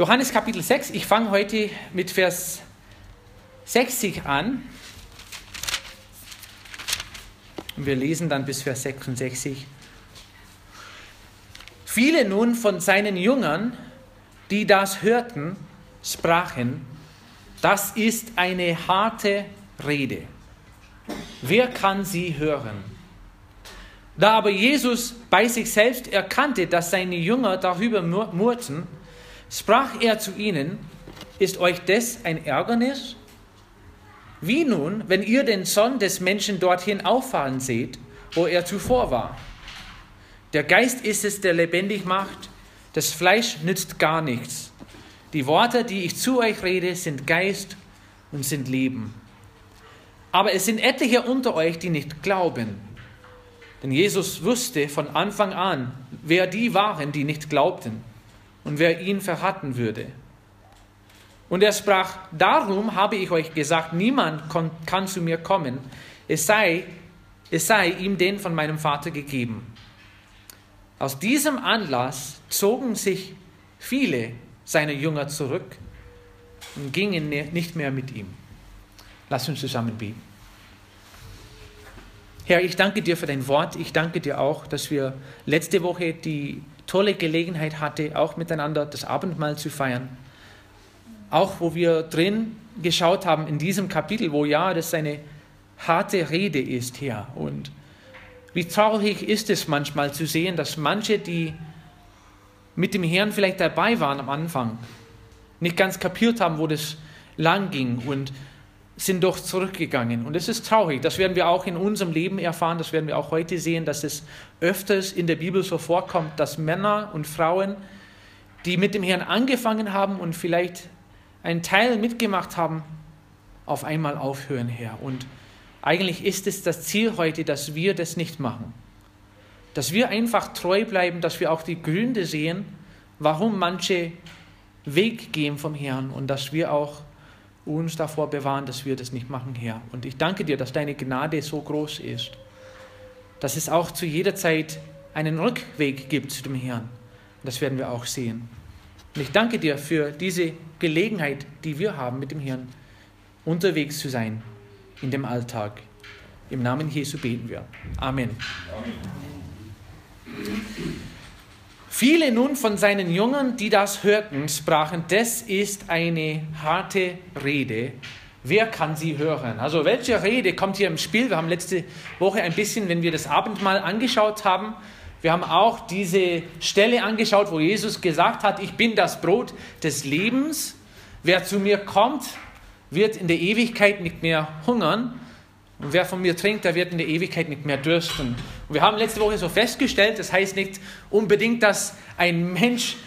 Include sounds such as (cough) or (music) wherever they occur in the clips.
Johannes Kapitel 6, ich fange heute mit Vers 60 an. Und wir lesen dann bis Vers 66. Viele nun von seinen Jüngern, die das hörten, sprachen, das ist eine harte Rede. Wer kann sie hören? Da aber Jesus bei sich selbst erkannte, dass seine Jünger darüber murrten, sprach er zu ihnen, ist euch das ein Ärgernis? Wie nun, wenn ihr den Sohn des Menschen dorthin auffahren seht, wo er zuvor war? Der Geist ist es, der lebendig macht, das Fleisch nützt gar nichts. Die Worte, die ich zu euch rede, sind Geist und sind Leben. Aber es sind etliche unter euch, die nicht glauben. Denn Jesus wusste von Anfang an, wer die waren, die nicht glaubten und wer ihn verraten würde. Und er sprach, darum habe ich euch gesagt, niemand kann zu mir kommen, es sei, es sei ihm den von meinem Vater gegeben. Aus diesem Anlass zogen sich viele seiner Jünger zurück und gingen nicht mehr mit ihm. Lass uns zusammen beten. Herr, ich danke dir für dein Wort. Ich danke dir auch, dass wir letzte Woche die tolle Gelegenheit hatten, auch miteinander das Abendmahl zu feiern. Auch wo wir drin geschaut haben in diesem Kapitel, wo ja das eine harte Rede ist, Herr. Und wie traurig ist es manchmal zu sehen, dass manche, die mit dem Herrn vielleicht dabei waren am Anfang, nicht ganz kapiert haben, wo das lang ging und sind doch zurückgegangen. Und es ist traurig. Das werden wir auch in unserem Leben erfahren. Das werden wir auch heute sehen, dass es öfters in der Bibel so vorkommt, dass Männer und Frauen, die mit dem Herrn angefangen haben und vielleicht einen Teil mitgemacht haben, auf einmal aufhören, Herr. Und eigentlich ist es das Ziel heute, dass wir das nicht machen. Dass wir einfach treu bleiben, dass wir auch die Gründe sehen, warum manche Weg gehen vom Herrn und dass wir auch uns davor bewahren, dass wir das nicht machen, Herr. Und ich danke dir, dass deine Gnade so groß ist, dass es auch zu jeder Zeit einen Rückweg gibt zu dem Herrn. Das werden wir auch sehen. Und ich danke dir für diese Gelegenheit, die wir haben, mit dem Herrn unterwegs zu sein in dem Alltag. Im Namen Jesu beten wir. Amen. Amen. Viele nun von seinen Jüngern, die das hörten, sprachen, das ist eine harte Rede. Wer kann sie hören? Also welche Rede kommt hier im Spiel? Wir haben letzte Woche ein bisschen, wenn wir das Abendmahl angeschaut haben, wir haben auch diese Stelle angeschaut, wo Jesus gesagt hat, ich bin das Brot des Lebens. Wer zu mir kommt, wird in der Ewigkeit nicht mehr hungern. Und wer von mir trinkt, der wird in der Ewigkeit nicht mehr dürsten. Und wir haben letzte Woche so festgestellt, das heißt nicht unbedingt, dass ein Mensch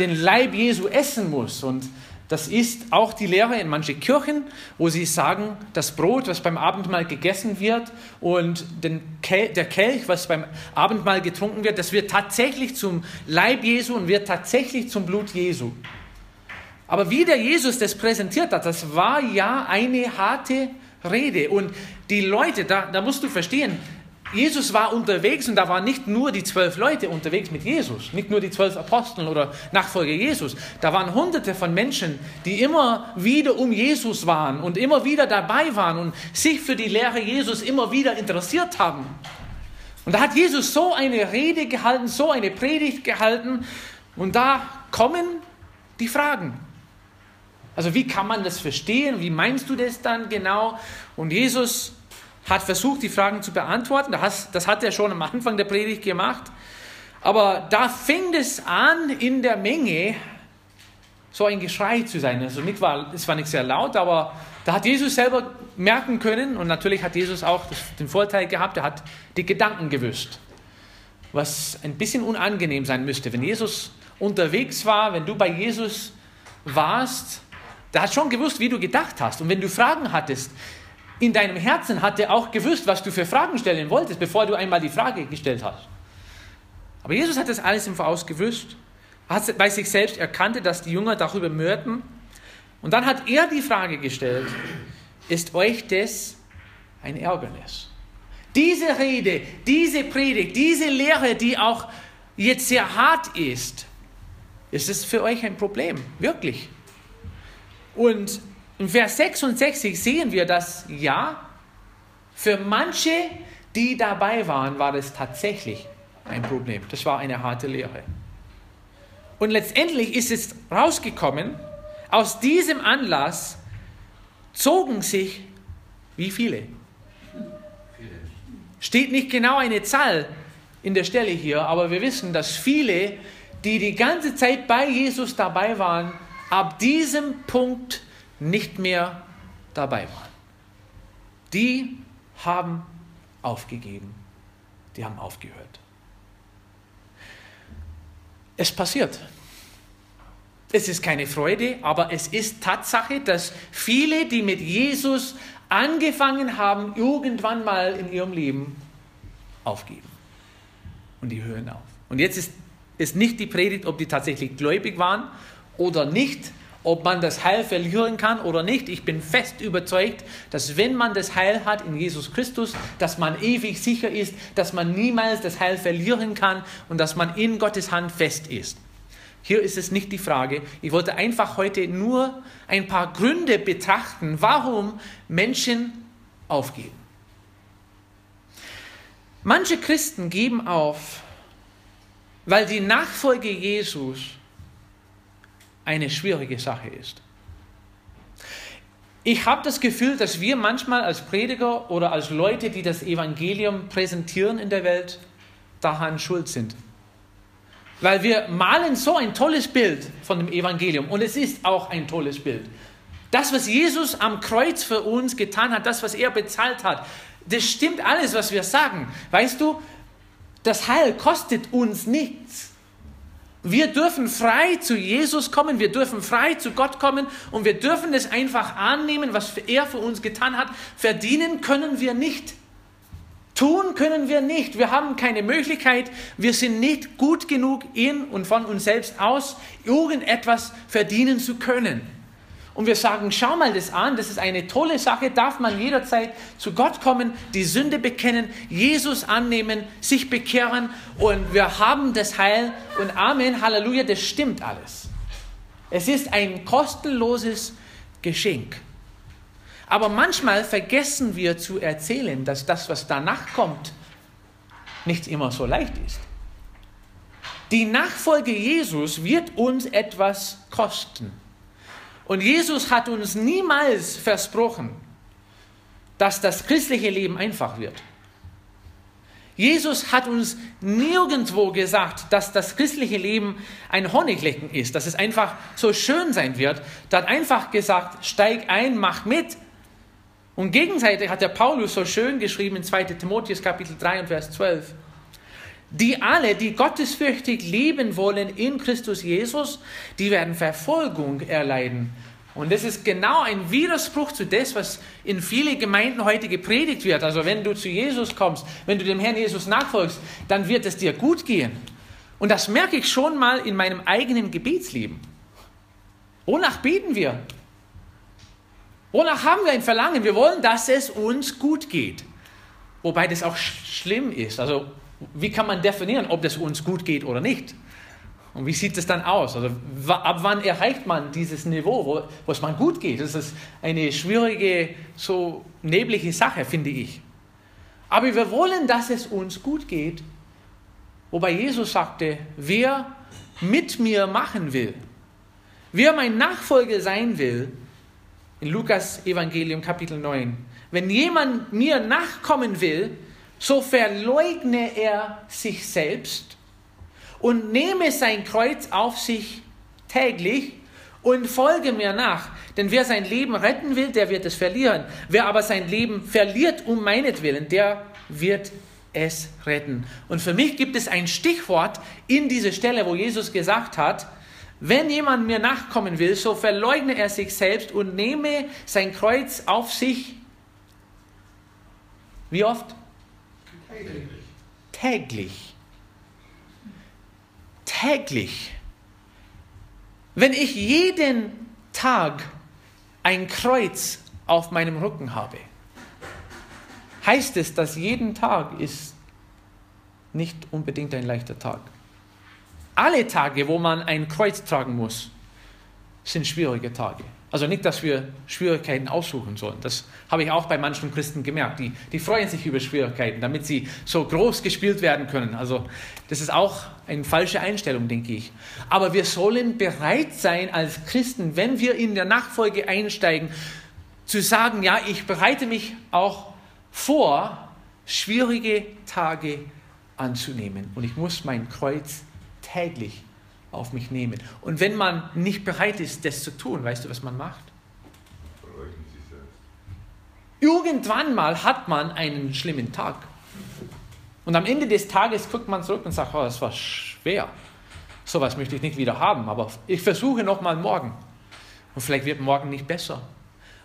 den Leib Jesu essen muss. Und das ist auch die Lehre in manchen Kirchen, wo sie sagen, das Brot, was beim Abendmahl gegessen wird und Kel der Kelch, was beim Abendmahl getrunken wird, das wird tatsächlich zum Leib Jesu und wird tatsächlich zum Blut Jesu. Aber wie der Jesus das präsentiert hat, das war ja eine harte Rede. Und die Leute, da, da musst du verstehen, Jesus war unterwegs und da waren nicht nur die zwölf Leute unterwegs mit Jesus, nicht nur die zwölf Apostel oder Nachfolger Jesus. Da waren hunderte von Menschen, die immer wieder um Jesus waren und immer wieder dabei waren und sich für die Lehre Jesus immer wieder interessiert haben. Und da hat Jesus so eine Rede gehalten, so eine Predigt gehalten und da kommen die Fragen. Also wie kann man das verstehen? Wie meinst du das dann genau? Und Jesus hat versucht, die Fragen zu beantworten. Das hat er schon am Anfang der Predigt gemacht. Aber da fing es an, in der Menge so ein Geschrei zu sein. Also nicht war, es war nicht sehr laut, aber da hat Jesus selber merken können und natürlich hat Jesus auch den Vorteil gehabt, er hat die Gedanken gewusst. Was ein bisschen unangenehm sein müsste. Wenn Jesus unterwegs war, wenn du bei Jesus warst, der hat schon gewusst, wie du gedacht hast. Und wenn du Fragen hattest, in deinem Herzen hat er auch gewusst, was du für Fragen stellen wolltest, bevor du einmal die Frage gestellt hast. Aber Jesus hat das alles im Voraus gewusst, hat bei sich selbst erkannte, dass die Jünger darüber mörten. Und dann hat er die Frage gestellt, ist euch das ein Ärgernis? Diese Rede, diese Predigt, diese Lehre, die auch jetzt sehr hart ist, ist es für euch ein Problem, wirklich. Und in Vers 66 sehen wir, dass ja, für manche, die dabei waren, war das tatsächlich ein Problem. Das war eine harte Lehre. Und letztendlich ist es rausgekommen, aus diesem Anlass zogen sich wie viele? Steht nicht genau eine Zahl in der Stelle hier, aber wir wissen, dass viele, die die ganze Zeit bei Jesus dabei waren, ab diesem Punkt nicht mehr dabei waren. Die haben aufgegeben. Die haben aufgehört. Es passiert. Es ist keine Freude, aber es ist Tatsache, dass viele, die mit Jesus angefangen haben, irgendwann mal in ihrem Leben aufgeben. Und die hören auf. Und jetzt ist es nicht die Predigt, ob die tatsächlich gläubig waren oder nicht, ob man das Heil verlieren kann oder nicht. Ich bin fest überzeugt, dass wenn man das Heil hat in Jesus Christus, dass man ewig sicher ist, dass man niemals das Heil verlieren kann und dass man in Gottes Hand fest ist. Hier ist es nicht die Frage. Ich wollte einfach heute nur ein paar Gründe betrachten, warum Menschen aufgeben. Manche Christen geben auf, weil die Nachfolge Jesus eine schwierige Sache ist. Ich habe das Gefühl, dass wir manchmal als Prediger oder als Leute, die das Evangelium präsentieren in der Welt, daran schuld sind. Weil wir malen so ein tolles Bild von dem Evangelium und es ist auch ein tolles Bild. Das, was Jesus am Kreuz für uns getan hat, das, was er bezahlt hat, das stimmt alles, was wir sagen. Weißt du, das Heil kostet uns nichts. Wir dürfen frei zu Jesus kommen, wir dürfen frei zu Gott kommen und wir dürfen es einfach annehmen, was er für uns getan hat. Verdienen können wir nicht. Tun können wir nicht. Wir haben keine Möglichkeit. Wir sind nicht gut genug in und von uns selbst aus, irgendetwas verdienen zu können und wir sagen, schau mal das an, das ist eine tolle Sache, darf man jederzeit zu Gott kommen, die Sünde bekennen, Jesus annehmen, sich bekehren und wir haben das Heil und Amen, Halleluja, das stimmt alles. Es ist ein kostenloses Geschenk. Aber manchmal vergessen wir zu erzählen, dass das, was danach kommt, nicht immer so leicht ist. Die Nachfolge Jesus wird uns etwas kosten. Und Jesus hat uns niemals versprochen, dass das christliche Leben einfach wird. Jesus hat uns nirgendwo gesagt, dass das christliche Leben ein Honiglecken ist, dass es einfach so schön sein wird. Er hat einfach gesagt, steig ein, mach mit. Und gegenseitig hat der Paulus so schön geschrieben in 2 Timotheus Kapitel 3 und Vers 12 die alle, die gottesfürchtig leben wollen in Christus Jesus, die werden Verfolgung erleiden. Und das ist genau ein Widerspruch zu dem, was in vielen Gemeinden heute gepredigt wird. Also wenn du zu Jesus kommst, wenn du dem Herrn Jesus nachfolgst, dann wird es dir gut gehen. Und das merke ich schon mal in meinem eigenen Gebetsleben. Wonach beten wir? Wonach haben wir ein Verlangen? Wir wollen, dass es uns gut geht. Wobei das auch schlimm ist. Also wie kann man definieren, ob das uns gut geht oder nicht? Und wie sieht es dann aus? Also ab wann erreicht man dieses Niveau, wo, wo es man gut geht? Das ist eine schwierige, so neblige Sache, finde ich. Aber wir wollen, dass es uns gut geht. Wobei Jesus sagte, wer mit mir machen will, wer mein Nachfolger sein will, in Lukas Evangelium Kapitel 9, wenn jemand mir nachkommen will, so verleugne er sich selbst und nehme sein Kreuz auf sich täglich und folge mir nach. Denn wer sein Leben retten will, der wird es verlieren. Wer aber sein Leben verliert um meinetwillen, der wird es retten. Und für mich gibt es ein Stichwort in dieser Stelle, wo Jesus gesagt hat, wenn jemand mir nachkommen will, so verleugne er sich selbst und nehme sein Kreuz auf sich. Wie oft? Täglich. Täglich. Wenn ich jeden Tag ein Kreuz auf meinem Rücken habe, heißt es, dass jeden Tag ist nicht unbedingt ein leichter Tag. alle Tage, wo man ein Kreuz tragen muss, sind schwierige Tage. Also nicht, dass wir Schwierigkeiten aussuchen sollen. Das habe ich auch bei manchen Christen gemerkt. Die, die freuen sich über Schwierigkeiten, damit sie so groß gespielt werden können. Also das ist auch eine falsche Einstellung, denke ich. Aber wir sollen bereit sein als Christen, wenn wir in der Nachfolge einsteigen, zu sagen, ja, ich bereite mich auch vor, schwierige Tage anzunehmen. Und ich muss mein Kreuz täglich auf mich nehmen. Und wenn man nicht bereit ist, das zu tun, weißt du, was man macht? Irgendwann mal hat man einen schlimmen Tag. Und am Ende des Tages guckt man zurück und sagt, oh, das war schwer. Sowas möchte ich nicht wieder haben, aber ich versuche nochmal morgen. Und vielleicht wird morgen nicht besser.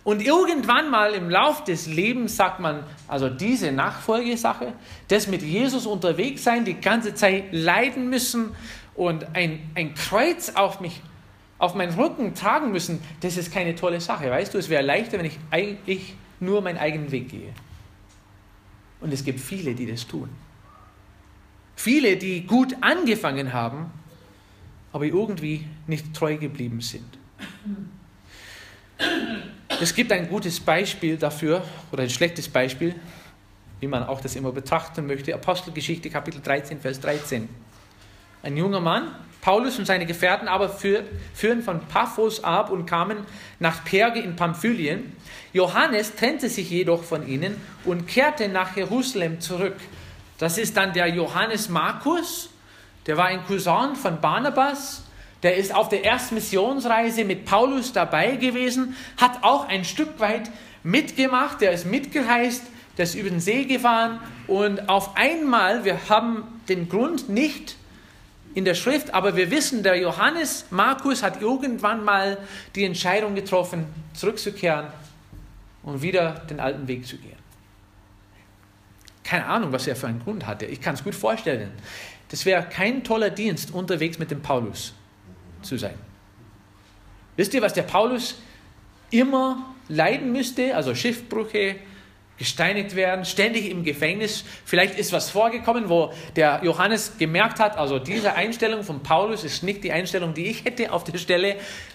Und irgendwann mal im Lauf des Lebens sagt man, also diese Nachfolgesache, das mit Jesus unterwegs sein, die ganze Zeit leiden müssen und ein, ein Kreuz auf mich, auf meinen Rücken tragen müssen, das ist keine tolle Sache. Weißt du, es wäre leichter, wenn ich eigentlich nur meinen eigenen Weg gehe. Und es gibt viele, die das tun. Viele, die gut angefangen haben, aber irgendwie nicht treu geblieben sind. Es gibt ein gutes Beispiel dafür, oder ein schlechtes Beispiel, wie man auch das immer betrachten möchte. Apostelgeschichte Kapitel 13, Vers 13. Ein junger Mann, Paulus und seine Gefährten aber führen von Paphos ab und kamen nach Perge in Pamphylien. Johannes trennte sich jedoch von ihnen und kehrte nach Jerusalem zurück. Das ist dann der Johannes Markus, der war ein Cousin von Barnabas der ist auf der ersten Missionsreise mit Paulus dabei gewesen, hat auch ein Stück weit mitgemacht, der ist mitgereist, der ist über den See gefahren und auf einmal, wir haben den Grund nicht in der Schrift, aber wir wissen, der Johannes Markus hat irgendwann mal die Entscheidung getroffen, zurückzukehren und wieder den alten Weg zu gehen. Keine Ahnung, was er für einen Grund hatte. Ich kann es gut vorstellen. Das wäre kein toller Dienst unterwegs mit dem Paulus zu sein. Wisst ihr, was der Paulus immer leiden müsste? Also Schiffbrüche, gesteinigt werden, ständig im Gefängnis. Vielleicht ist was vorgekommen, wo der Johannes gemerkt hat, also diese Einstellung von Paulus ist nicht die Einstellung, die ich hätte auf der Stelle.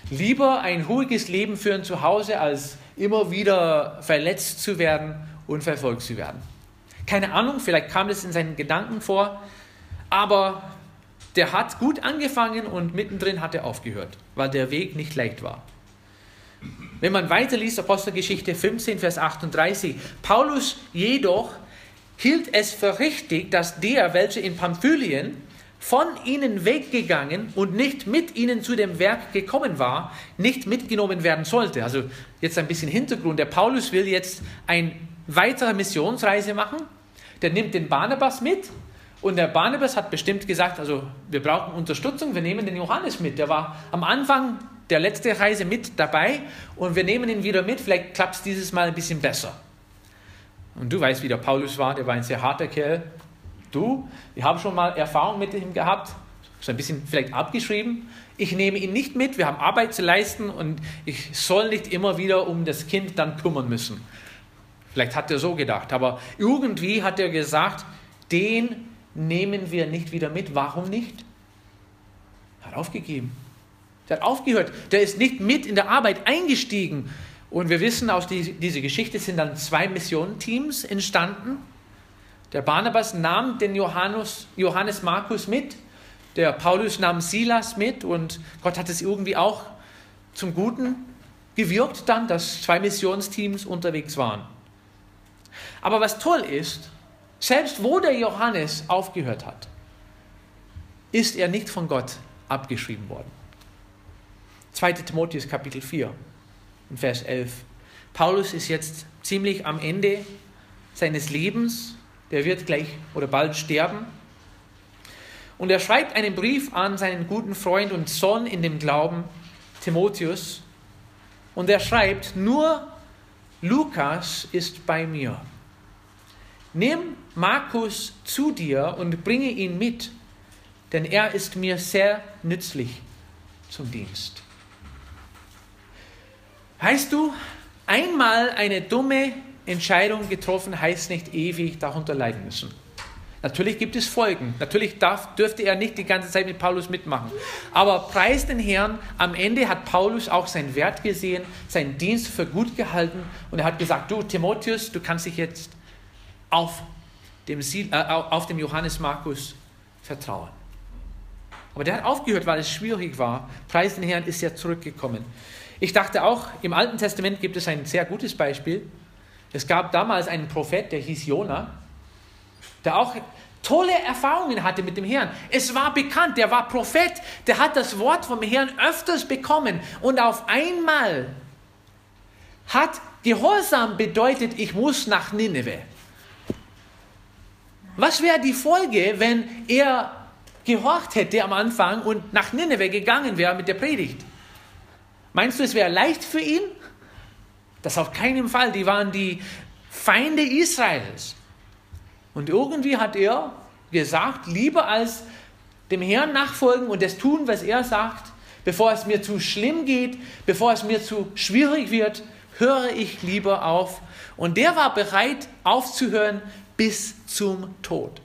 Lieber ein ruhiges Leben führen zu Hause, als immer wieder verletzt zu werden und verfolgt zu werden. Keine Ahnung, vielleicht kam das in seinen Gedanken vor, aber der hat gut angefangen und mittendrin hat er aufgehört, weil der Weg nicht leicht war. Wenn man weiterliest, Apostelgeschichte 15, Vers 38, Paulus jedoch hielt es für richtig, dass der, welcher in Pamphylien von ihnen weggegangen und nicht mit ihnen zu dem Werk gekommen war, nicht mitgenommen werden sollte. Also jetzt ein bisschen Hintergrund. Der Paulus will jetzt eine weitere Missionsreise machen. Der nimmt den Barnabas mit und der Barnabas hat bestimmt gesagt, also wir brauchen Unterstützung, wir nehmen den Johannes mit. Der war am Anfang der letzte Reise mit dabei und wir nehmen ihn wieder mit, vielleicht klappt es dieses Mal ein bisschen besser. Und du weißt, wie der Paulus war, der war ein sehr harter Kerl. Du, ich habe schon mal Erfahrung mit ihm gehabt, so ein bisschen vielleicht abgeschrieben. Ich nehme ihn nicht mit, wir haben Arbeit zu leisten und ich soll nicht immer wieder um das Kind dann kümmern müssen. Vielleicht hat er so gedacht, aber irgendwie hat er gesagt, den nehmen wir nicht wieder mit. Warum nicht? Hat aufgegeben. Der hat aufgehört. Der ist nicht mit in der Arbeit eingestiegen. Und wir wissen aus die, dieser Geschichte sind dann zwei Missionsteams entstanden. Der Barnabas nahm den Johannes, Johannes Markus mit, der Paulus nahm Silas mit und Gott hat es irgendwie auch zum Guten gewirkt dann, dass zwei Missionsteams unterwegs waren. Aber was toll ist, selbst wo der Johannes aufgehört hat, ist er nicht von Gott abgeschrieben worden. 2. Timotheus Kapitel 4 Vers 11. Paulus ist jetzt ziemlich am Ende seines Lebens. Der wird gleich oder bald sterben. Und er schreibt einen Brief an seinen guten Freund und Sohn in dem Glauben, Timotheus. Und er schreibt, nur Lukas ist bei mir. Nimm Markus zu dir und bringe ihn mit, denn er ist mir sehr nützlich zum Dienst. Heißt du, einmal eine dumme Entscheidung getroffen, heißt nicht ewig darunter leiden müssen. Natürlich gibt es Folgen. Natürlich darf, dürfte er nicht die ganze Zeit mit Paulus mitmachen. Aber preis den Herrn, am Ende hat Paulus auch seinen Wert gesehen, seinen Dienst für gut gehalten und er hat gesagt, du Timotheus, du kannst dich jetzt auf dem, äh, auf dem Johannes Markus vertrauen. Aber der hat aufgehört, weil es schwierig war. Preis den Herrn ist ja zurückgekommen. Ich dachte auch, im Alten Testament gibt es ein sehr gutes Beispiel. Es gab damals einen Prophet, der hieß Jona der auch tolle Erfahrungen hatte mit dem Herrn. Es war bekannt, der war Prophet, der hat das Wort vom Herrn öfters bekommen und auf einmal hat Gehorsam bedeutet, ich muss nach Nineveh. Was wäre die Folge, wenn er gehorcht hätte am Anfang und nach Nineveh gegangen wäre mit der Predigt? Meinst du, es wäre leicht für ihn? Das auf keinen Fall. Die waren die Feinde Israels. Und irgendwie hat er gesagt, lieber als dem Herrn nachfolgen und das tun, was er sagt, bevor es mir zu schlimm geht, bevor es mir zu schwierig wird, höre ich lieber auf. Und der war bereit aufzuhören bis zum Tod.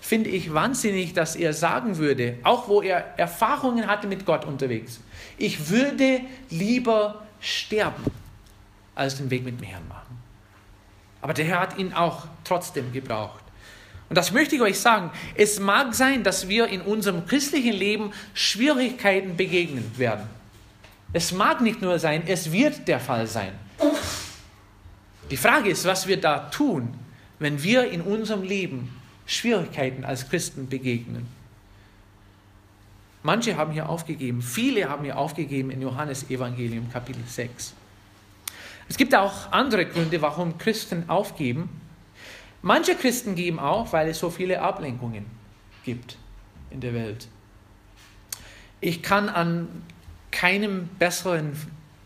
Finde ich wahnsinnig, dass er sagen würde, auch wo er Erfahrungen hatte mit Gott unterwegs, ich würde lieber sterben, als den Weg mit dem Herrn machen. Aber der Herr hat ihn auch trotzdem gebraucht. Und das möchte ich euch sagen. Es mag sein, dass wir in unserem christlichen Leben Schwierigkeiten begegnen werden. Es mag nicht nur sein, es wird der Fall sein. Die Frage ist, was wir da tun, wenn wir in unserem Leben Schwierigkeiten als Christen begegnen. Manche haben hier aufgegeben, viele haben hier aufgegeben in Johannes Evangelium Kapitel 6. Es gibt auch andere Gründe, warum Christen aufgeben. Manche Christen geben auf, weil es so viele Ablenkungen gibt in der Welt. Ich kann an keinem besseren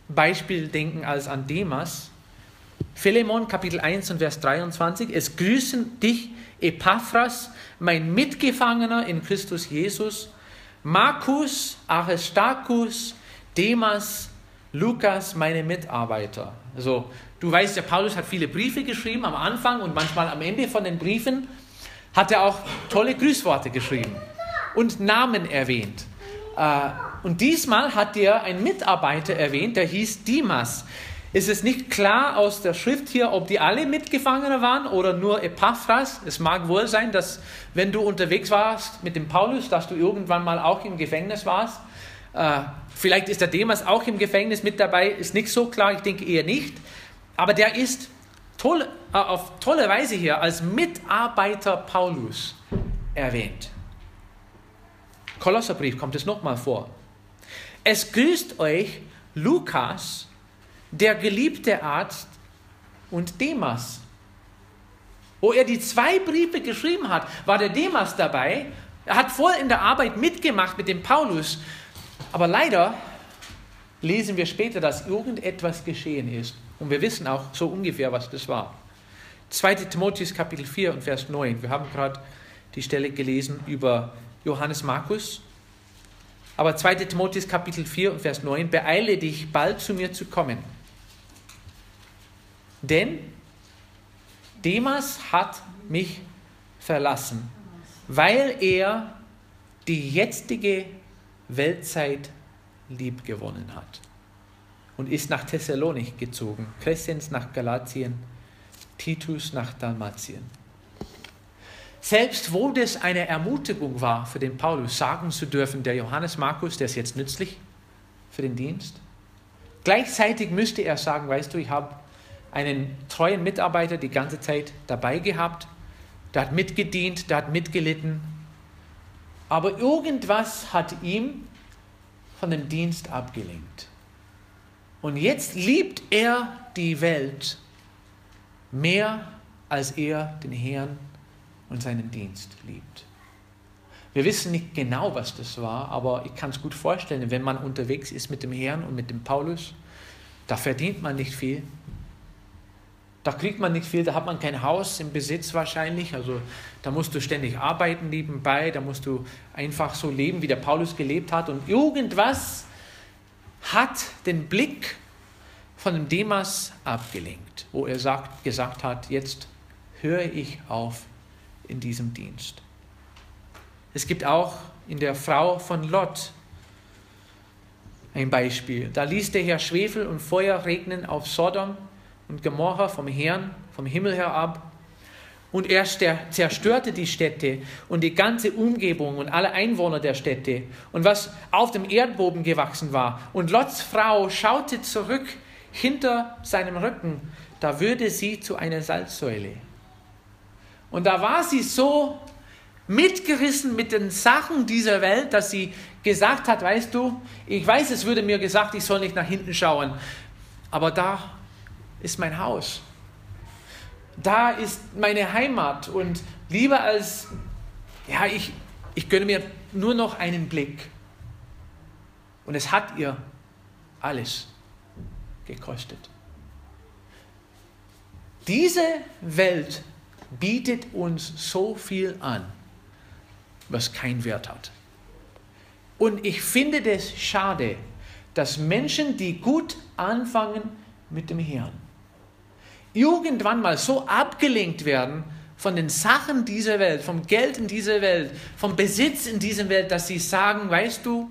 Beispiel denken als an Demas. Philemon Kapitel 1 und Vers 23. Es grüßen dich, Epaphras, mein Mitgefangener in Christus Jesus, Markus, Aristarchus, Demas, Lukas, meine Mitarbeiter. Also, du weißt, der Paulus hat viele Briefe geschrieben am Anfang und manchmal am Ende von den Briefen hat er auch tolle Grüßworte geschrieben und Namen erwähnt. Äh, und diesmal hat er einen Mitarbeiter erwähnt, der hieß Dimas. Es ist nicht klar aus der Schrift hier, ob die alle Mitgefangene waren oder nur Epaphras. Es mag wohl sein, dass wenn du unterwegs warst mit dem Paulus, dass du irgendwann mal auch im Gefängnis warst. Äh, vielleicht ist der Demas auch im Gefängnis mit dabei, ist nicht so klar, ich denke eher nicht. Aber der ist toll, äh, auf tolle Weise hier als Mitarbeiter Paulus erwähnt. Kolosserbrief kommt es nochmal vor. Es grüßt euch Lukas, der geliebte Arzt, und Demas. Wo er die zwei Briefe geschrieben hat, war der Demas dabei. Er hat voll in der Arbeit mitgemacht mit dem Paulus. Aber leider lesen wir später, dass irgendetwas geschehen ist. Und wir wissen auch so ungefähr, was das war. 2. Timotheus Kapitel 4 und Vers 9. Wir haben gerade die Stelle gelesen über Johannes Markus. Aber 2. Timotheus Kapitel 4 und Vers 9. Beeile dich, bald zu mir zu kommen. Denn Demas hat mich verlassen, weil er die jetzige Weltzeit liebgewonnen hat und ist nach Thessalonik gezogen, Crescens nach Galatien, Titus nach Dalmatien. Selbst wo das eine Ermutigung war für den Paulus, sagen zu dürfen, der Johannes Markus, der ist jetzt nützlich für den Dienst. Gleichzeitig müsste er sagen, weißt du, ich habe einen treuen Mitarbeiter die ganze Zeit dabei gehabt, der hat mitgedient, der hat mitgelitten, aber irgendwas hat ihm von dem Dienst abgelenkt. Und jetzt liebt er die Welt mehr, als er den Herrn und seinen Dienst liebt. Wir wissen nicht genau, was das war, aber ich kann es gut vorstellen, wenn man unterwegs ist mit dem Herrn und mit dem Paulus, da verdient man nicht viel, da kriegt man nicht viel, da hat man kein Haus im Besitz wahrscheinlich. Also da musst du ständig arbeiten nebenbei, da musst du einfach so leben, wie der Paulus gelebt hat. Und irgendwas hat den Blick von dem Demas abgelenkt, wo er sagt, gesagt hat, jetzt höre ich auf, in diesem Dienst. Es gibt auch in der Frau von Lot ein Beispiel. Da ließ der Herr Schwefel und Feuer regnen auf Sodom und Gomorra vom Herrn, vom Himmel herab. Und er zerstörte die Städte und die ganze Umgebung und alle Einwohner der Städte und was auf dem Erdboden gewachsen war. Und Lots Frau schaute zurück hinter seinem Rücken, da würde sie zu einer Salzsäule. Und da war sie so mitgerissen mit den Sachen dieser Welt, dass sie gesagt hat, weißt du, ich weiß, es würde mir gesagt, ich soll nicht nach hinten schauen, aber da ist mein Haus. Da ist meine Heimat und lieber als, ja, ich, ich gönne mir nur noch einen Blick. Und es hat ihr alles gekostet. Diese Welt bietet uns so viel an, was keinen Wert hat. Und ich finde das schade, dass Menschen, die gut anfangen mit dem Herrn, irgendwann mal so abgelenkt werden von den Sachen dieser Welt, vom Geld in dieser Welt, vom Besitz in dieser Welt, dass sie sagen, weißt du,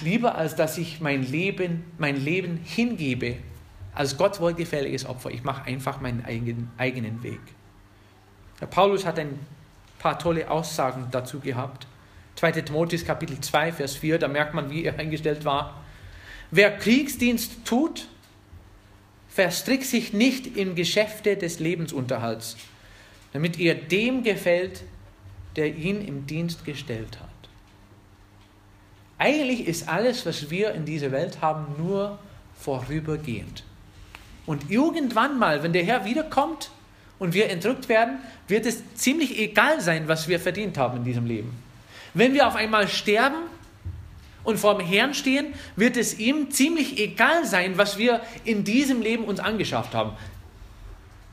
lieber als dass ich mein Leben, mein Leben hingebe als Gott wohlgefälliges Opfer. Ich mache einfach meinen eigenen, eigenen Weg. Der Paulus hat ein paar tolle Aussagen dazu gehabt. 2. Timotheus Kapitel 2, Vers 4, da merkt man, wie er eingestellt war. Wer Kriegsdienst tut, verstrickt sich nicht in Geschäfte des Lebensunterhalts, damit er dem gefällt, der ihn im Dienst gestellt hat. Eigentlich ist alles, was wir in dieser Welt haben, nur vorübergehend. Und irgendwann mal, wenn der Herr wiederkommt und wir entrückt werden, wird es ziemlich egal sein, was wir verdient haben in diesem Leben. Wenn wir auf einmal sterben und vor dem Herrn stehen, wird es ihm ziemlich egal sein, was wir in diesem Leben uns angeschafft haben.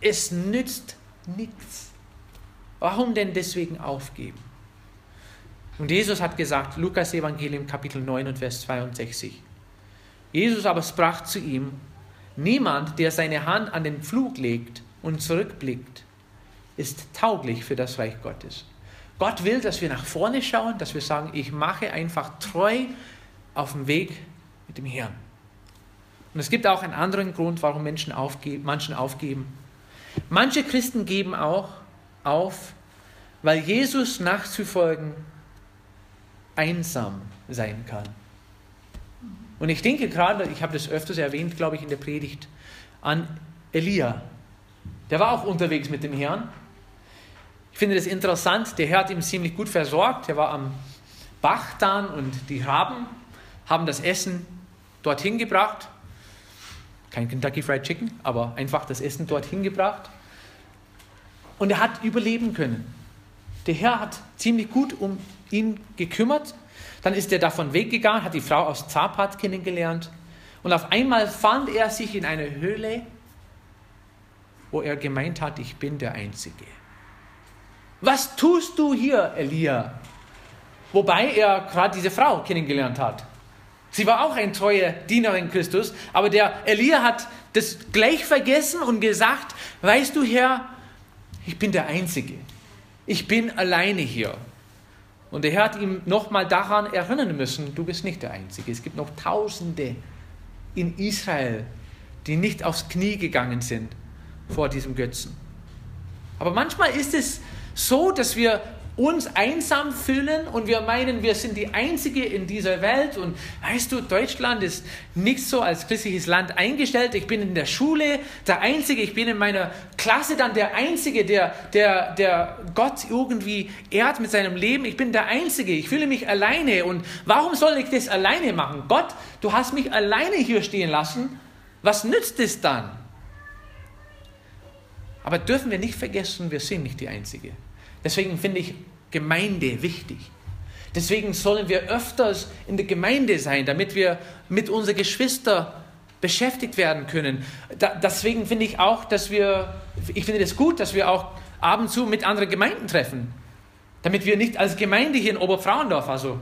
Es nützt nichts. Warum denn deswegen aufgeben? Und Jesus hat gesagt, Lukas Evangelium Kapitel 9 und Vers 62. Jesus aber sprach zu ihm, niemand, der seine Hand an den Pflug legt und zurückblickt, ist tauglich für das Reich Gottes. Gott will, dass wir nach vorne schauen, dass wir sagen, ich mache einfach treu auf dem Weg mit dem Herrn. Und es gibt auch einen anderen Grund, warum Menschen aufgeben, Menschen aufgeben. Manche Christen geben auch auf, weil Jesus nachzufolgen einsam sein kann. Und ich denke gerade, ich habe das öfters erwähnt, glaube ich, in der Predigt, an Elia. Der war auch unterwegs mit dem Herrn ich finde das interessant, der Herr hat ihn ziemlich gut versorgt. Er war am Bach dann und die Raben haben das Essen dorthin gebracht. Kein Kentucky Fried Chicken, aber einfach das Essen dorthin gebracht. Und er hat überleben können. Der Herr hat ziemlich gut um ihn gekümmert. Dann ist er davon weggegangen, hat die Frau aus Zapat kennengelernt. Und auf einmal fand er sich in einer Höhle, wo er gemeint hat, ich bin der Einzige. Was tust du hier, Elia? Wobei er gerade diese Frau kennengelernt hat. Sie war auch eine treue Dienerin Christus, aber der Elia hat das gleich vergessen und gesagt, weißt du Herr, ich bin der Einzige. Ich bin alleine hier. Und der Herr hat ihm nochmal daran erinnern müssen, du bist nicht der Einzige. Es gibt noch Tausende in Israel, die nicht aufs Knie gegangen sind vor diesem Götzen. Aber manchmal ist es so, dass wir uns einsam fühlen und wir meinen, wir sind die Einzige in dieser Welt. Und weißt du, Deutschland ist nicht so als christliches Land eingestellt. Ich bin in der Schule der Einzige, ich bin in meiner Klasse dann der Einzige, der, der, der Gott irgendwie ehrt mit seinem Leben. Ich bin der Einzige, ich fühle mich alleine. Und warum soll ich das alleine machen? Gott, du hast mich alleine hier stehen lassen. Was nützt es dann? Aber dürfen wir nicht vergessen, wir sind nicht die Einzige. Deswegen finde ich Gemeinde wichtig. Deswegen sollen wir öfters in der Gemeinde sein, damit wir mit unseren Geschwistern beschäftigt werden können. Da, deswegen finde ich auch, dass wir, ich finde es das gut, dass wir auch ab und zu mit anderen Gemeinden treffen. Damit wir nicht als Gemeinde hier in Oberfrauendorf, also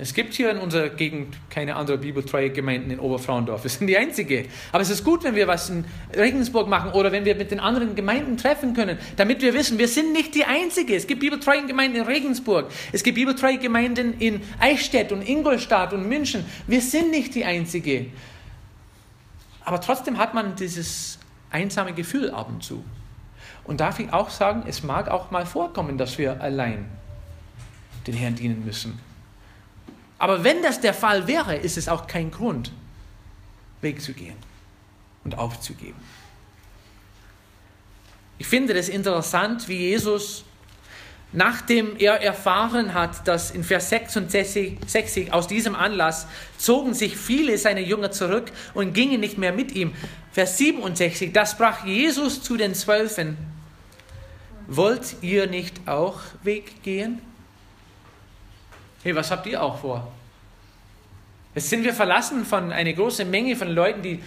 Es gibt hier in unserer Gegend keine andere bibeltreue Gemeinden in Oberfrauendorf. Wir sind die einzige. Aber es ist gut, wenn wir was in Regensburg machen oder wenn wir mit den anderen Gemeinden treffen können, damit wir wissen, wir sind nicht die einzige. Es gibt bibeltreue Gemeinden in Regensburg. Es gibt bibeltreue Gemeinden in Eichstätt und Ingolstadt und München. Wir sind nicht die einzige. Aber trotzdem hat man dieses einsame Gefühl ab und zu. Und darf ich auch sagen, es mag auch mal vorkommen, dass wir allein den Herrn dienen müssen. Aber wenn das der Fall wäre, ist es auch kein Grund, wegzugehen und aufzugeben. Ich finde es interessant, wie Jesus, nachdem er erfahren hat, dass in Vers 66 aus diesem Anlass zogen sich viele seiner Jünger zurück und gingen nicht mehr mit ihm. Vers 67, da sprach Jesus zu den Zwölfen, wollt ihr nicht auch weggehen? Hey, was habt ihr auch vor? Jetzt sind wir verlassen von einer großen Menge von Leuten, die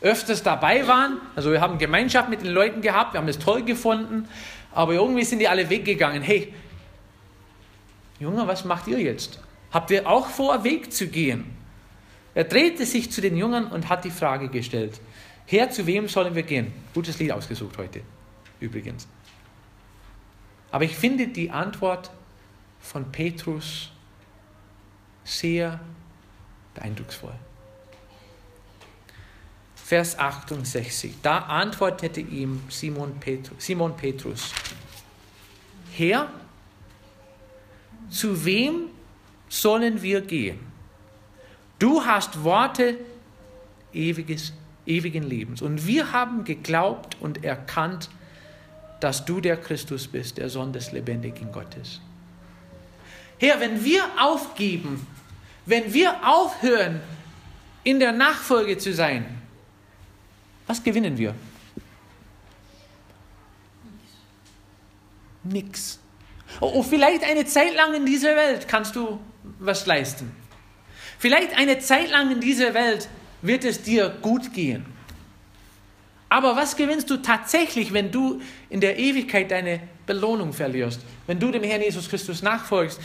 öfters dabei waren. Also wir haben Gemeinschaft mit den Leuten gehabt, wir haben es toll gefunden, aber irgendwie sind die alle weggegangen. Hey, Junge, was macht ihr jetzt? Habt ihr auch vor, Weg zu gehen? Er drehte sich zu den Jüngern und hat die Frage gestellt. Herr, zu wem sollen wir gehen? Gutes Lied ausgesucht heute, übrigens. Aber ich finde die Antwort von Petrus sehr beeindrucksvoll. Vers 68. Da antwortete ihm Simon Petrus, Simon Petrus Herr, zu wem sollen wir gehen? Du hast Worte ewiges, ewigen Lebens. Und wir haben geglaubt und erkannt, dass du der Christus bist, der Sohn des lebendigen Gottes. Herr, wenn wir aufgeben, wenn wir aufhören, in der Nachfolge zu sein, was gewinnen wir? Nix. Oh, vielleicht eine Zeit lang in dieser Welt kannst du was leisten. Vielleicht eine Zeit lang in dieser Welt wird es dir gut gehen. Aber was gewinnst du tatsächlich, wenn du in der Ewigkeit deine Belohnung verlierst? Wenn du dem Herrn Jesus Christus nachfolgst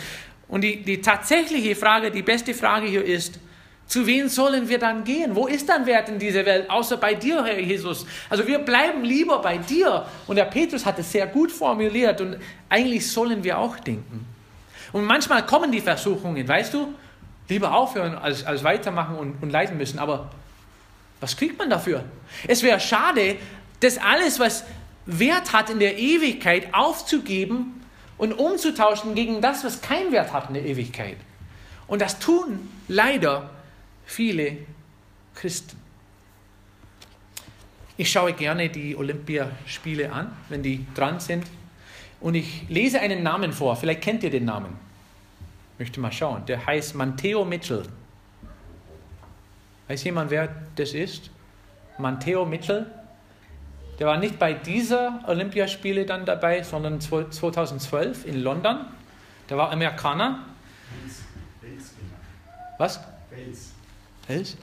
und die, die tatsächliche Frage, die beste Frage hier ist, zu wem sollen wir dann gehen? Wo ist dann Wert in dieser Welt, außer bei dir, Herr Jesus? Also wir bleiben lieber bei dir. Und der Petrus hat es sehr gut formuliert und eigentlich sollen wir auch denken. Und manchmal kommen die Versuchungen, weißt du, lieber aufhören als, als weitermachen und, und leiden müssen. Aber was kriegt man dafür? Es wäre schade, das alles, was Wert hat in der Ewigkeit, aufzugeben und umzutauschen gegen das, was keinen Wert hat in der Ewigkeit. Und das tun leider viele Christen. Ich schaue gerne die Olympiaspiele an, wenn die dran sind. Und ich lese einen Namen vor. Vielleicht kennt ihr den Namen. Ich möchte mal schauen. Der heißt Matteo Mitchell. Weiß jemand, wer das ist? Matteo Mitchell. Der war nicht bei dieser Olympiaspiele dann dabei, sondern 2012 in London. Der war Amerikaner. Was? Fels. Fels?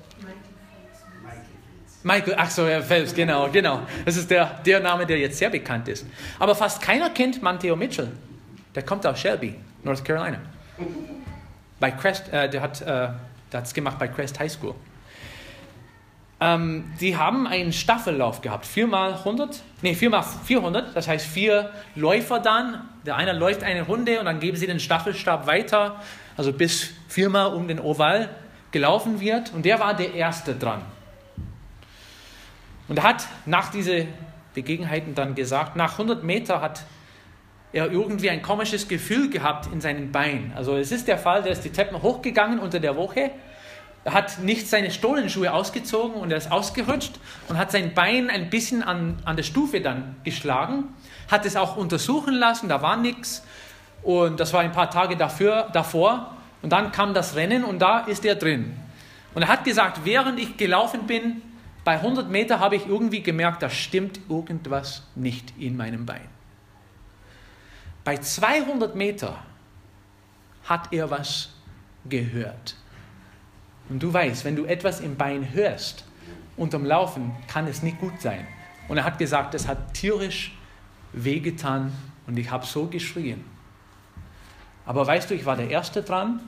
Michael, ach so, ja, Phelps, genau, genau. Das ist der, der Name, der jetzt sehr bekannt ist. Aber fast keiner kennt Manteo Mitchell. Der kommt aus Shelby, North Carolina. Bei Crest, äh, der hat äh, es gemacht bei Crest High School. Ähm, die haben einen Staffellauf gehabt, 4 mal 100, nee, 4 mal 400, das heißt vier Läufer dann. Der eine läuft eine Runde und dann geben sie den Staffelstab weiter, also bis viermal um den Oval gelaufen wird. Und der war der Erste dran. Und er hat nach diesen Begebenheiten dann gesagt, nach 100 Meter hat er irgendwie ein komisches Gefühl gehabt in seinen Beinen. Also es ist der Fall, der ist die Treppen hochgegangen unter der Woche hat nicht seine Stollenschuhe ausgezogen und er ist ausgerutscht und hat sein Bein ein bisschen an, an der Stufe dann geschlagen, hat es auch untersuchen lassen, da war nichts und das war ein paar Tage dafür, davor und dann kam das Rennen und da ist er drin. Und er hat gesagt, während ich gelaufen bin, bei 100 Meter habe ich irgendwie gemerkt, da stimmt irgendwas nicht in meinem Bein. Bei 200 Meter hat er was gehört. Und du weißt, wenn du etwas im Bein hörst, unterm Laufen, kann es nicht gut sein. Und er hat gesagt, es hat tierisch wehgetan und ich habe so geschrien. Aber weißt du, ich war der Erste dran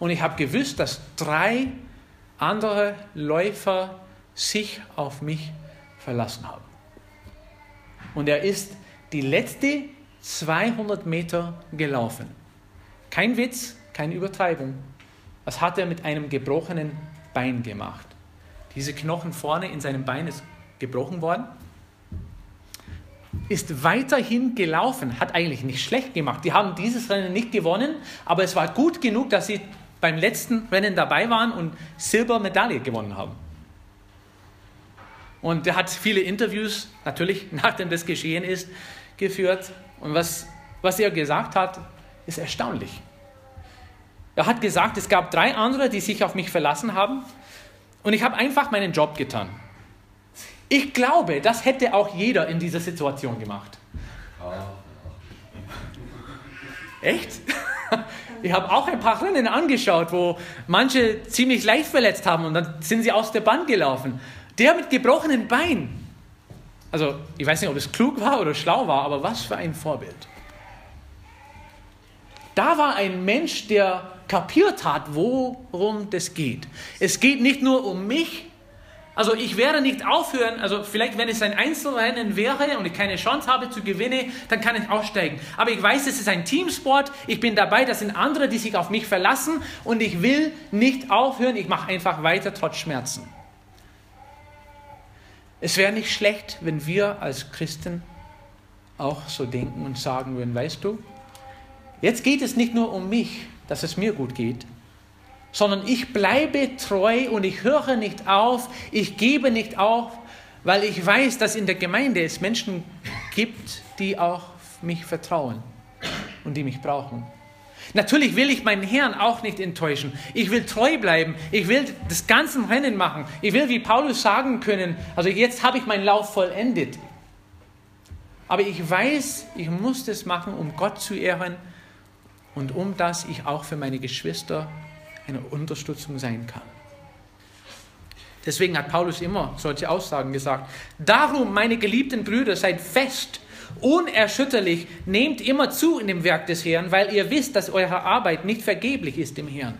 Und ich habe gewusst, dass drei andere Läufer sich auf mich verlassen haben. Und er ist die letzte 200 Meter gelaufen. Kein Witz, keine Übertreibung. Was hat er mit einem gebrochenen Bein gemacht? Diese Knochen vorne in seinem Bein ist gebrochen worden. Ist weiterhin gelaufen, hat eigentlich nicht schlecht gemacht. Die haben dieses Rennen nicht gewonnen, aber es war gut genug, dass sie beim letzten Rennen dabei waren und Silbermedaille gewonnen haben. Und er hat viele Interviews, natürlich (laughs) nachdem das geschehen ist, geführt. Und was, was er gesagt hat, ist erstaunlich. Er hat gesagt, es gab drei andere, die sich auf mich verlassen haben. Und ich habe einfach meinen Job getan. Ich glaube, das hätte auch jeder in dieser Situation gemacht. Echt? (laughs) Ich habe auch ein paar Rennen angeschaut, wo manche ziemlich leicht verletzt haben und dann sind sie aus der Bahn gelaufen. Der mit gebrochenen Bein. Also, ich weiß nicht, ob es klug war oder schlau war, aber was für ein Vorbild. Da war ein Mensch, der kapiert hat, worum das geht. Es geht nicht nur um mich, also ich werde nicht aufhören, also vielleicht wenn es ein Einzelrennen wäre und ich keine Chance habe zu gewinnen, dann kann ich aussteigen. Aber ich weiß, es ist ein Teamsport, ich bin dabei, das sind andere, die sich auf mich verlassen und ich will nicht aufhören, ich mache einfach weiter trotz Schmerzen. Es wäre nicht schlecht, wenn wir als Christen auch so denken und sagen würden, weißt du, jetzt geht es nicht nur um mich, dass es mir gut geht, sondern ich bleibe treu und ich höre nicht auf, ich gebe nicht auf, weil ich weiß, dass in der Gemeinde es Menschen gibt, die auch mich vertrauen und die mich brauchen. Natürlich will ich meinen Herrn auch nicht enttäuschen. Ich will treu bleiben. Ich will das ganze Rennen machen. Ich will wie Paulus sagen können, also jetzt habe ich meinen Lauf vollendet. Aber ich weiß, ich muss das machen, um Gott zu ehren und um dass ich auch für meine Geschwister eine Unterstützung sein kann. Deswegen hat Paulus immer solche Aussagen gesagt. Darum, meine geliebten Brüder, seid fest, unerschütterlich, nehmt immer zu in dem Werk des Herrn, weil ihr wisst, dass eure Arbeit nicht vergeblich ist im Herrn.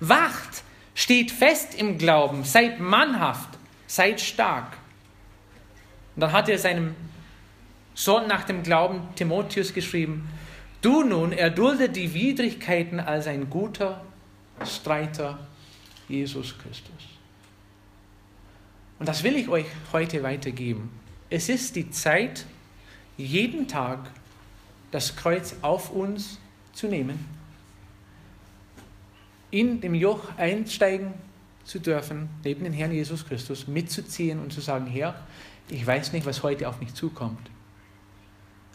Wacht, steht fest im Glauben, seid mannhaft, seid stark. Und dann hat er seinem Sohn nach dem Glauben Timotheus geschrieben, du nun erdulde die Widrigkeiten als ein guter Streiter Jesus Christus. Und das will ich euch heute weitergeben. Es ist die Zeit, jeden Tag das Kreuz auf uns zu nehmen, in dem Joch einsteigen zu dürfen, neben den Herrn Jesus Christus, mitzuziehen und zu sagen, Herr, ich weiß nicht, was heute auf mich zukommt,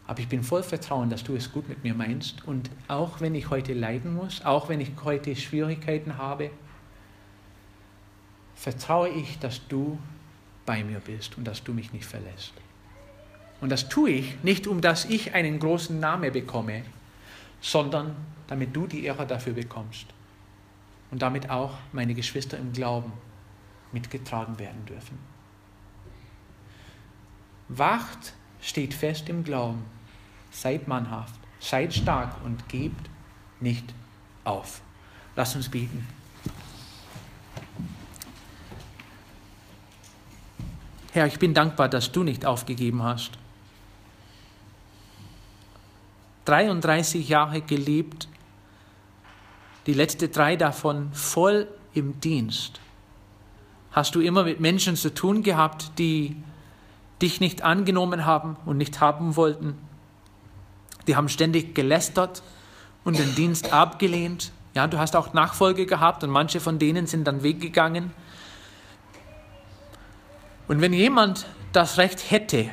aber ich bin voll Vertrauen, dass du es gut mit mir meinst. Und auch wenn ich heute leiden muss, auch wenn ich heute Schwierigkeiten habe, vertraue ich, dass du bei mir bist und dass du mich nicht verlässt. Und das tue ich nicht, um dass ich einen großen Namen bekomme, sondern damit du die Ehre dafür bekommst und damit auch meine Geschwister im Glauben mitgetragen werden dürfen. Wacht, steht fest im Glauben seid mannhaft, seid stark und gebt nicht auf. Lass uns beten. Herr, ich bin dankbar, dass du nicht aufgegeben hast. 33 Jahre gelebt, die letzten drei davon voll im Dienst. Hast du immer mit Menschen zu tun gehabt, die dich nicht angenommen haben und nicht haben wollten? Die haben ständig gelästert und den Dienst abgelehnt. Ja, du hast auch Nachfolge gehabt und manche von denen sind dann weggegangen. Und wenn jemand das Recht hätte,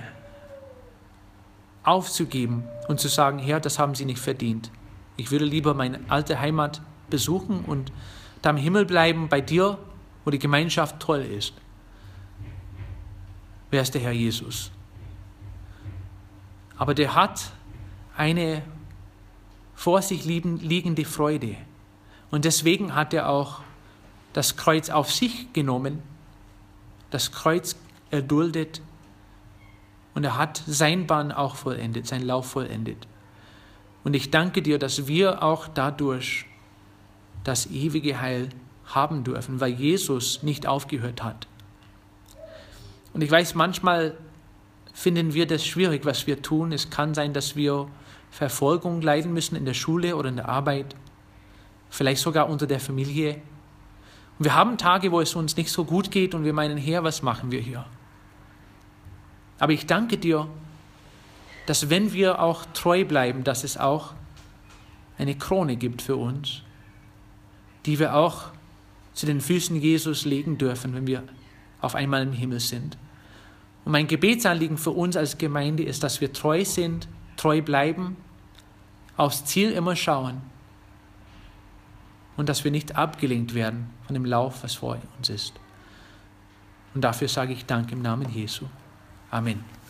aufzugeben und zu sagen, Herr, das haben sie nicht verdient. Ich würde lieber meine alte Heimat besuchen und da im Himmel bleiben bei dir, wo die Gemeinschaft toll ist. Wer ist der Herr Jesus? Aber der hat eine vor sich liegende Freude. Und deswegen hat er auch das Kreuz auf sich genommen, das Kreuz erduldet und er hat sein Bahn auch vollendet, sein Lauf vollendet. Und ich danke dir, dass wir auch dadurch das ewige Heil haben dürfen, weil Jesus nicht aufgehört hat. Und ich weiß, manchmal finden wir das schwierig, was wir tun. Es kann sein, dass wir Verfolgung leiden müssen in der Schule oder in der Arbeit, vielleicht sogar unter der Familie. Und wir haben Tage, wo es uns nicht so gut geht und wir meinen, Herr, was machen wir hier? Aber ich danke dir, dass wenn wir auch treu bleiben, dass es auch eine Krone gibt für uns, die wir auch zu den Füßen Jesus legen dürfen, wenn wir auf einmal im Himmel sind. Und mein Gebetsanliegen für uns als Gemeinde ist, dass wir treu sind, treu bleiben, aufs Ziel immer schauen und dass wir nicht abgelenkt werden von dem Lauf, was vor uns ist. Und dafür sage ich Dank im Namen Jesu. Amen.